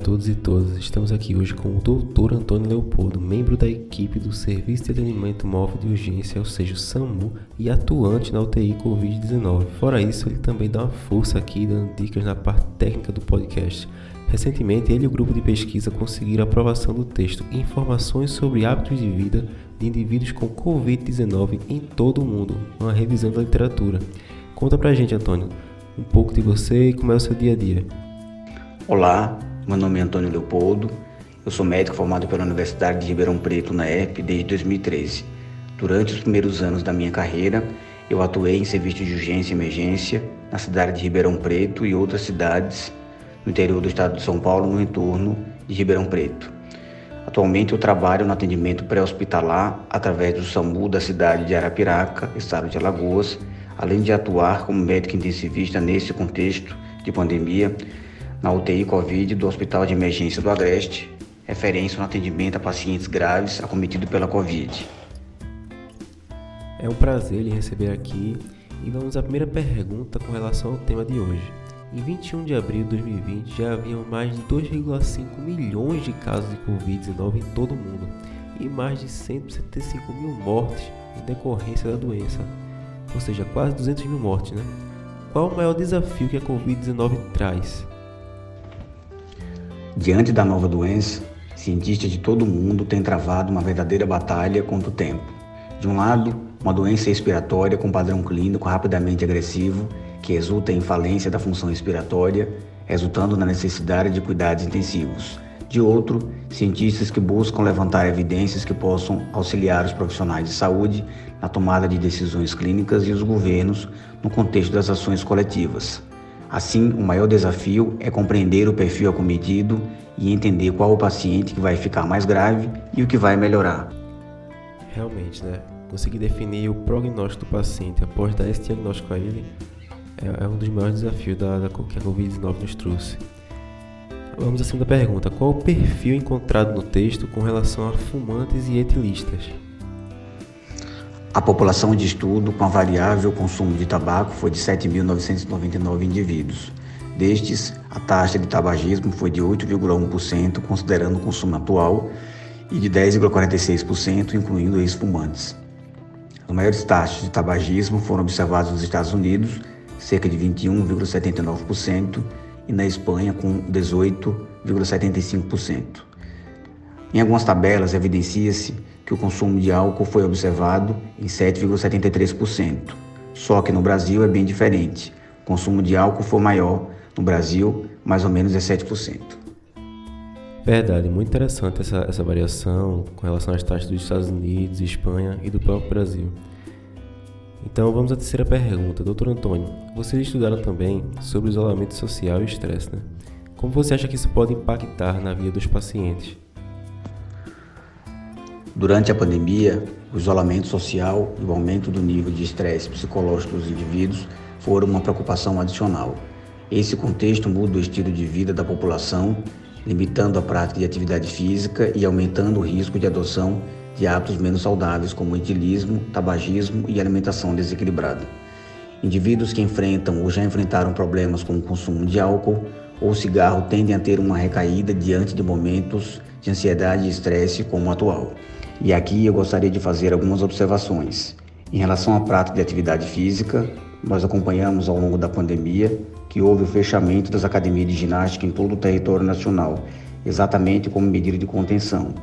todos e todas. Estamos aqui hoje com o Dr. Antônio Leopoldo, membro da equipe do Serviço de Atendimento Móvel de Urgência, ou seja, o SAMU, e atuante na UTI Covid-19. Fora isso, ele também dá uma força aqui, dando dicas na parte técnica do podcast. Recentemente, ele e o grupo de pesquisa conseguiram a aprovação do texto Informações sobre hábitos de vida de indivíduos com Covid-19 em todo o mundo, uma revisão da literatura. Conta pra gente, Antônio, um pouco de você e como é o seu dia a dia. Olá, meu nome é Antônio Leopoldo. Eu sou médico formado pela Universidade de Ribeirão Preto, na ERP, desde 2013. Durante os primeiros anos da minha carreira, eu atuei em serviços de urgência e emergência na cidade de Ribeirão Preto e outras cidades no interior do estado de São Paulo, no entorno de Ribeirão Preto. Atualmente eu trabalho no atendimento pré-hospitalar através do SAMU da cidade de Arapiraca, estado de Alagoas, além de atuar como médico intensivista nesse contexto de pandemia na UTI Covid do Hospital de Emergência do Agreste, referência no atendimento a pacientes graves acometidos pela Covid. É um prazer lhe receber aqui e vamos à primeira pergunta com relação ao tema de hoje. Em 21 de abril de 2020 já haviam mais de 2,5 milhões de casos de Covid-19 em todo o mundo e mais de 175 mil mortes em decorrência da doença, ou seja, quase 200 mil mortes, né? Qual o maior desafio que a Covid-19 traz? Diante da nova doença, cientistas de todo o mundo têm travado uma verdadeira batalha contra o tempo. De um lado, uma doença respiratória com padrão clínico rapidamente agressivo que resulta em falência da função respiratória, resultando na necessidade de cuidados intensivos. De outro, cientistas que buscam levantar evidências que possam auxiliar os profissionais de saúde na tomada de decisões clínicas e os governos no contexto das ações coletivas. Assim, o maior desafio é compreender o perfil acometido e entender qual o paciente que vai ficar mais grave e o que vai melhorar. Realmente, né? Conseguir definir o prognóstico do paciente após dar esse diagnóstico a ele é, é um dos maiores desafios da, da que a Covid-19 nos trouxe. Vamos à segunda pergunta. Qual o perfil encontrado no texto com relação a fumantes e etilistas? A população de estudo com a variável consumo de tabaco foi de 7.999 indivíduos. Destes, a taxa de tabagismo foi de 8,1%, considerando o consumo atual, e de 10,46%, incluindo ex-fumantes. As maiores taxas de tabagismo foram observadas nos Estados Unidos, cerca de 21,79%, e na Espanha, com 18,75%. Em algumas tabelas, evidencia-se que o consumo de álcool foi observado em 7,73%. Só que no Brasil é bem diferente. O consumo de álcool foi maior no Brasil, mais ou menos é 7%. Verdade, muito interessante essa, essa variação com relação às taxas dos Estados Unidos, Espanha e do próprio Brasil. Então vamos à terceira pergunta. Doutor Antônio, vocês estudaram também sobre isolamento social e estresse, né? Como você acha que isso pode impactar na vida dos pacientes? Durante a pandemia, o isolamento social e o aumento do nível de estresse psicológico dos indivíduos foram uma preocupação adicional. Esse contexto muda o estilo de vida da população, limitando a prática de atividade física e aumentando o risco de adoção de hábitos menos saudáveis, como etilismo, tabagismo e alimentação desequilibrada. Indivíduos que enfrentam ou já enfrentaram problemas com o consumo de álcool ou cigarro tendem a ter uma recaída diante de momentos de ansiedade e estresse como o atual. E aqui eu gostaria de fazer algumas observações. Em relação à prática de atividade física, nós acompanhamos ao longo da pandemia que houve o fechamento das academias de ginástica em todo o território nacional, exatamente como medida de contenção.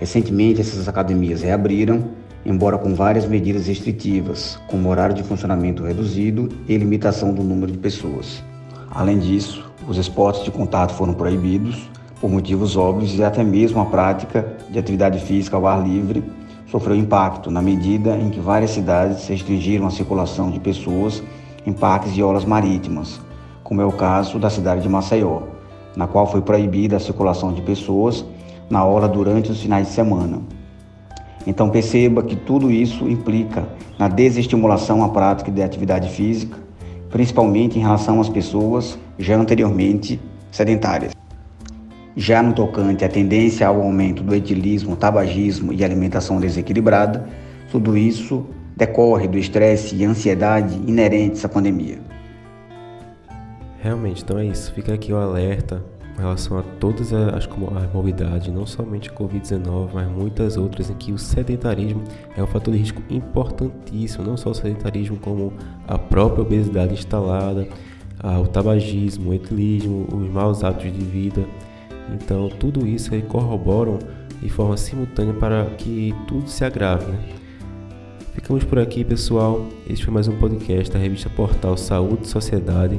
Recentemente, essas academias reabriram, embora com várias medidas restritivas, como horário de funcionamento reduzido e limitação do número de pessoas. Além disso, os esportes de contato foram proibidos, por motivos óbvios e até mesmo a prática de atividade física ao ar livre sofreu impacto na medida em que várias cidades restringiram a circulação de pessoas em parques e orlas marítimas, como é o caso da cidade de Maceió, na qual foi proibida a circulação de pessoas na orla durante os finais de semana. Então perceba que tudo isso implica na desestimulação à prática de atividade física, principalmente em relação às pessoas já anteriormente sedentárias. Já no tocante à tendência ao aumento do etilismo, tabagismo e alimentação desequilibrada, tudo isso decorre do estresse e ansiedade inerentes à pandemia. Realmente, então é isso. Fica aqui o alerta em relação a todas as comorbidades, não somente a Covid-19, mas muitas outras, em que o sedentarismo é um fator de risco importantíssimo, não só o sedentarismo, como a própria obesidade instalada, o tabagismo, o etilismo, os maus hábitos de vida. Então, tudo isso aí corroboram de forma simultânea para que tudo se agrave. Né? Ficamos por aqui, pessoal. Este foi mais um podcast da revista Portal Saúde e Sociedade.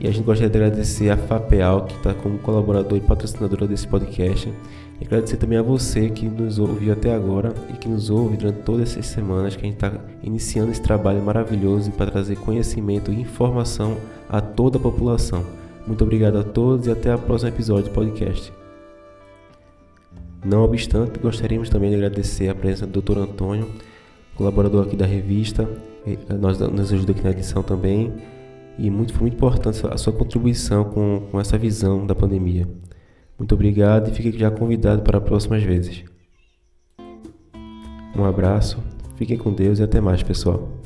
E a gente gostaria de agradecer a FAPEAL, que está como colaborador e patrocinadora desse podcast. E agradecer também a você que nos ouviu até agora e que nos ouve durante todas essas semanas que a gente está iniciando esse trabalho maravilhoso para trazer conhecimento e informação a toda a população. Muito obrigado a todos e até o próximo episódio do podcast. Não obstante, gostaríamos também de agradecer a presença do Dr. Antônio, colaborador aqui da revista, nós nos ajuda aqui na edição também e muito, foi muito importante a sua contribuição com, com essa visão da pandemia. Muito obrigado e fique já convidado para próximas vezes. Um abraço, fiquem com Deus e até mais, pessoal.